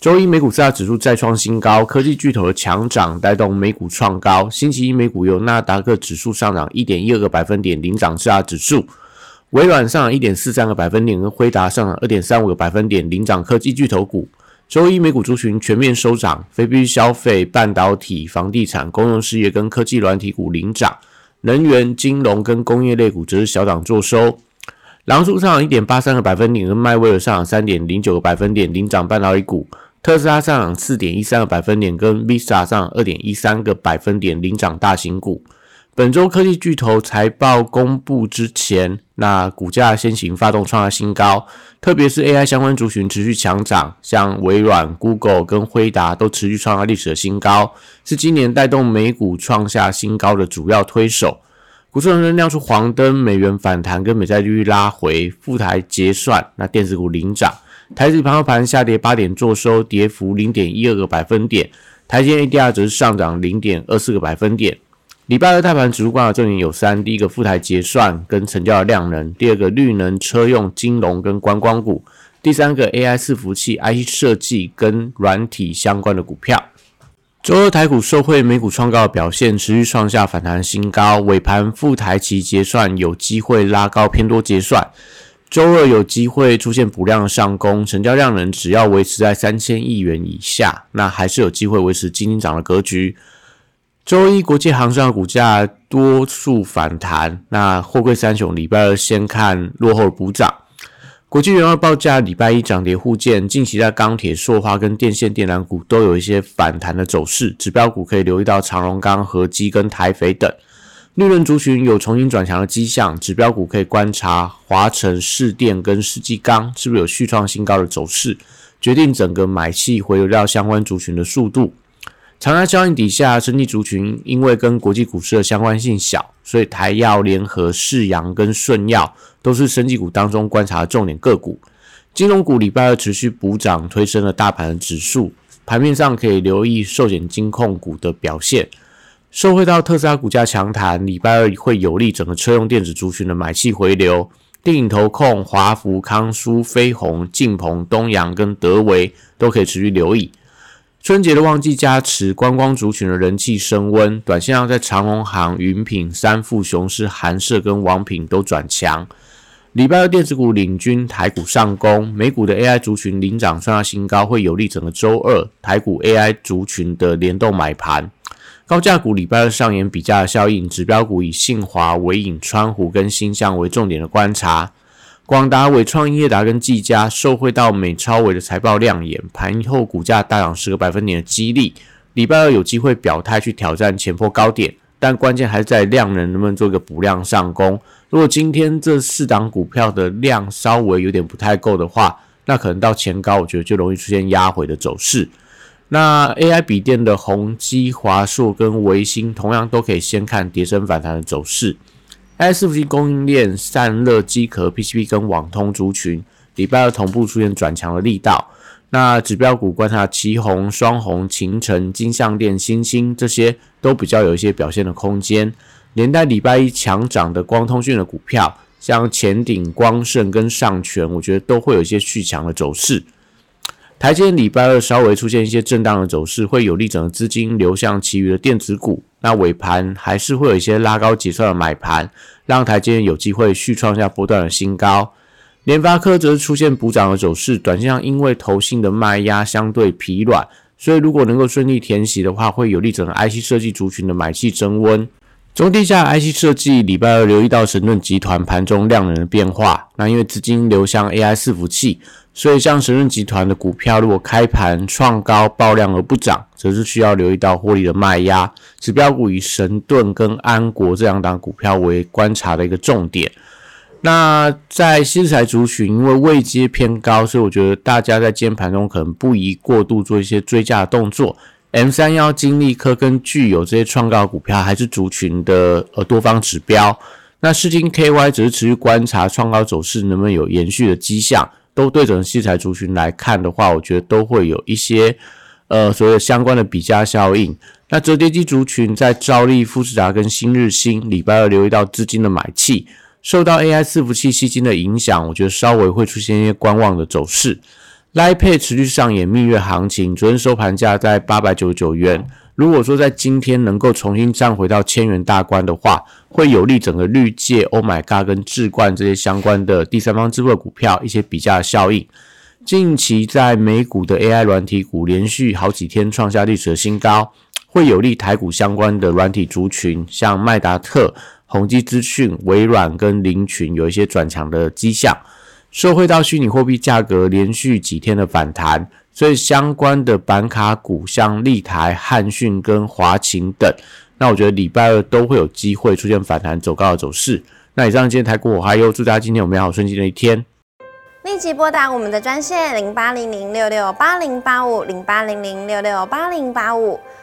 周一美股四大指数再创新高，科技巨头的强涨带动美股创高。星期一美股由纳达克指数上涨一点一二个百分点领涨四大指数，微软上涨一点四三个百分点，跟辉达上涨二点三五个百分点领涨科技巨头股。周一美股族群全面收涨，非必需消费、半导体、房地产、公用事业跟科技软体股领涨，能源、金融跟工业类股则是小涨作收。狼叔上涨一点八三个百分点，跟迈威尔上涨三点零九个百分点领涨半导体股。特斯拉上涨四点一三个百分点，跟 Visa 上二点一三个百分点领涨大型股。本周科技巨头财报公布之前，那股价先行发动创下新高，特别是 AI 相关族群持续强涨，像微软、Google 跟辉达都持续创下历史的新高，是今年带动美股创下新高的主要推手。股市仍然亮出黄灯，美元反弹跟美债利率拉回，富台结算，那电子股领涨。台指盘后盘下跌八点，做收跌幅零点一二个百分点。台积 ADR 则是上涨零点二四个百分点。礼拜二大盘指数观察重点有三：第一个，富台结算跟成交量能；第二个，绿能车用、金融跟观光股；第三个，AI 伺服器、IC 设计跟软体相关的股票。周二台股受惠美股创高的表现，持续创下反弹新高。尾盘富台期结算有机会拉高偏多结算。周二有机会出现补量上攻，成交量能只要维持在三千亿元以下，那还是有机会维持金金涨的格局。周一国际航商的股价多数反弹，那货柜三雄礼拜二先看落后补涨。国际原油报价礼拜一涨跌互见，近期在钢铁、塑化跟电线电缆股都有一些反弹的走势，指标股可以留意到长荣钢、合基跟台肥等。利润族群有重新转强的迹象，指标股可以观察华晨、市电跟世纪钢是不是有续创新高的走势，决定整个买气回流到相关族群的速度。长压效应底下，生技族群因为跟国际股市的相关性小，所以台药联合、世阳跟顺药都是生技股当中观察的重点个股。金融股礼拜二持续补涨，推升了大盘的指数。盘面上可以留意寿险金控股的表现。受惠到特斯拉股价强弹，礼拜二会有利整个车用电子族群的买气回流。电影投控、华福、康舒、飞鸿、晋鹏、东阳跟德维都可以持续留意。春节的旺季加持，观光族群的人气升温。短线上在长荣航、云品、三富、雄狮、韩社跟王品都转强。礼拜二电子股领军台股上攻，美股的 AI 族群领涨创下新高，会有利整个周二台股 AI 族群的联动买盘。高价股礼拜二上演比价效应，指标股以信华、伟影、川湖跟新向为重点的观察。广达、伟创、业达跟技嘉受惠到美超伟的财报亮眼，盘后股价大涨十个百分点的激励。礼拜二有机会表态去挑战前坡高点，但关键还是在量能能不能做一个补量上攻。如果今天这四档股票的量稍微有点不太够的话，那可能到前高，我觉得就容易出现压回的走势。那 AI 笔电的宏基、华硕跟维新，同样都可以先看跌升反弹的走势。AI 伺服器供应链散热机壳、PCB 跟网通族群，礼拜二同步出现转强的力道。那指标股观察旗红、双红、秦城、金相电、星星这些都比较有一些表现的空间。连带礼拜一强涨的光通讯的股票，像前鼎、光盛跟上全，我觉得都会有一些续强的走势。台积礼拜二稍微出现一些震荡的走势，会有利整个资金流向其余的电子股。那尾盘还是会有一些拉高结算的买盘，让台积有机会续创下波段的新高。联发科则是出现补涨的走势，短线上因为投信的卖压相对疲软，所以如果能够顺利填息的话，会有利整个 IC 设计族群的买气增温。中低价 IC 设计礼拜二留意到神盾集团盘中量能的变化，那因为资金流向 AI 伺服器。所以，像神盾集团的股票，如果开盘创高爆量而不涨，则是需要留意到获利的卖压。指标股以神盾跟安国这两档股票为观察的一个重点。那在新材族群，因为位阶偏高，所以我觉得大家在今天盘中可能不宜过度做一些追加的动作，M 三幺、金利科跟具有这些创高股票，还是族群的呃多方指标。那市金 KY 只是持续观察创高走势能不能有延续的迹象。都对整器材族群来看的话，我觉得都会有一些呃所谓相关的比价效应。那折叠机族群在兆利、富士达跟新日新礼拜二留意到资金的买气，受到 AI 伺服器吸金的影响，我觉得稍微会出现一些观望的走势。L i p a 持续上演蜜月行情，昨天收盘价在八百九十九元。如果说在今天能够重新站回到千元大关的话，会有利整个绿界、Oh My God 跟智冠这些相关的第三方支付股票一些比价效应。近期在美股的 AI 软体股连续好几天创下历史的新高，会有利台股相关的软体族群，像麦达特、宏基资讯、微软跟林群有一些转强的迹象。受惠到虚拟货币价格连续几天的反弹。所以相关的板卡股，像立台、汉讯跟华勤等，那我觉得礼拜二都会有机会出现反弹走高的走势。那以上今天台股我还有祝大家今天有美好顺境的一天。立即拨打我们的专线零八零零六六八零八五零八零零六六八零八五。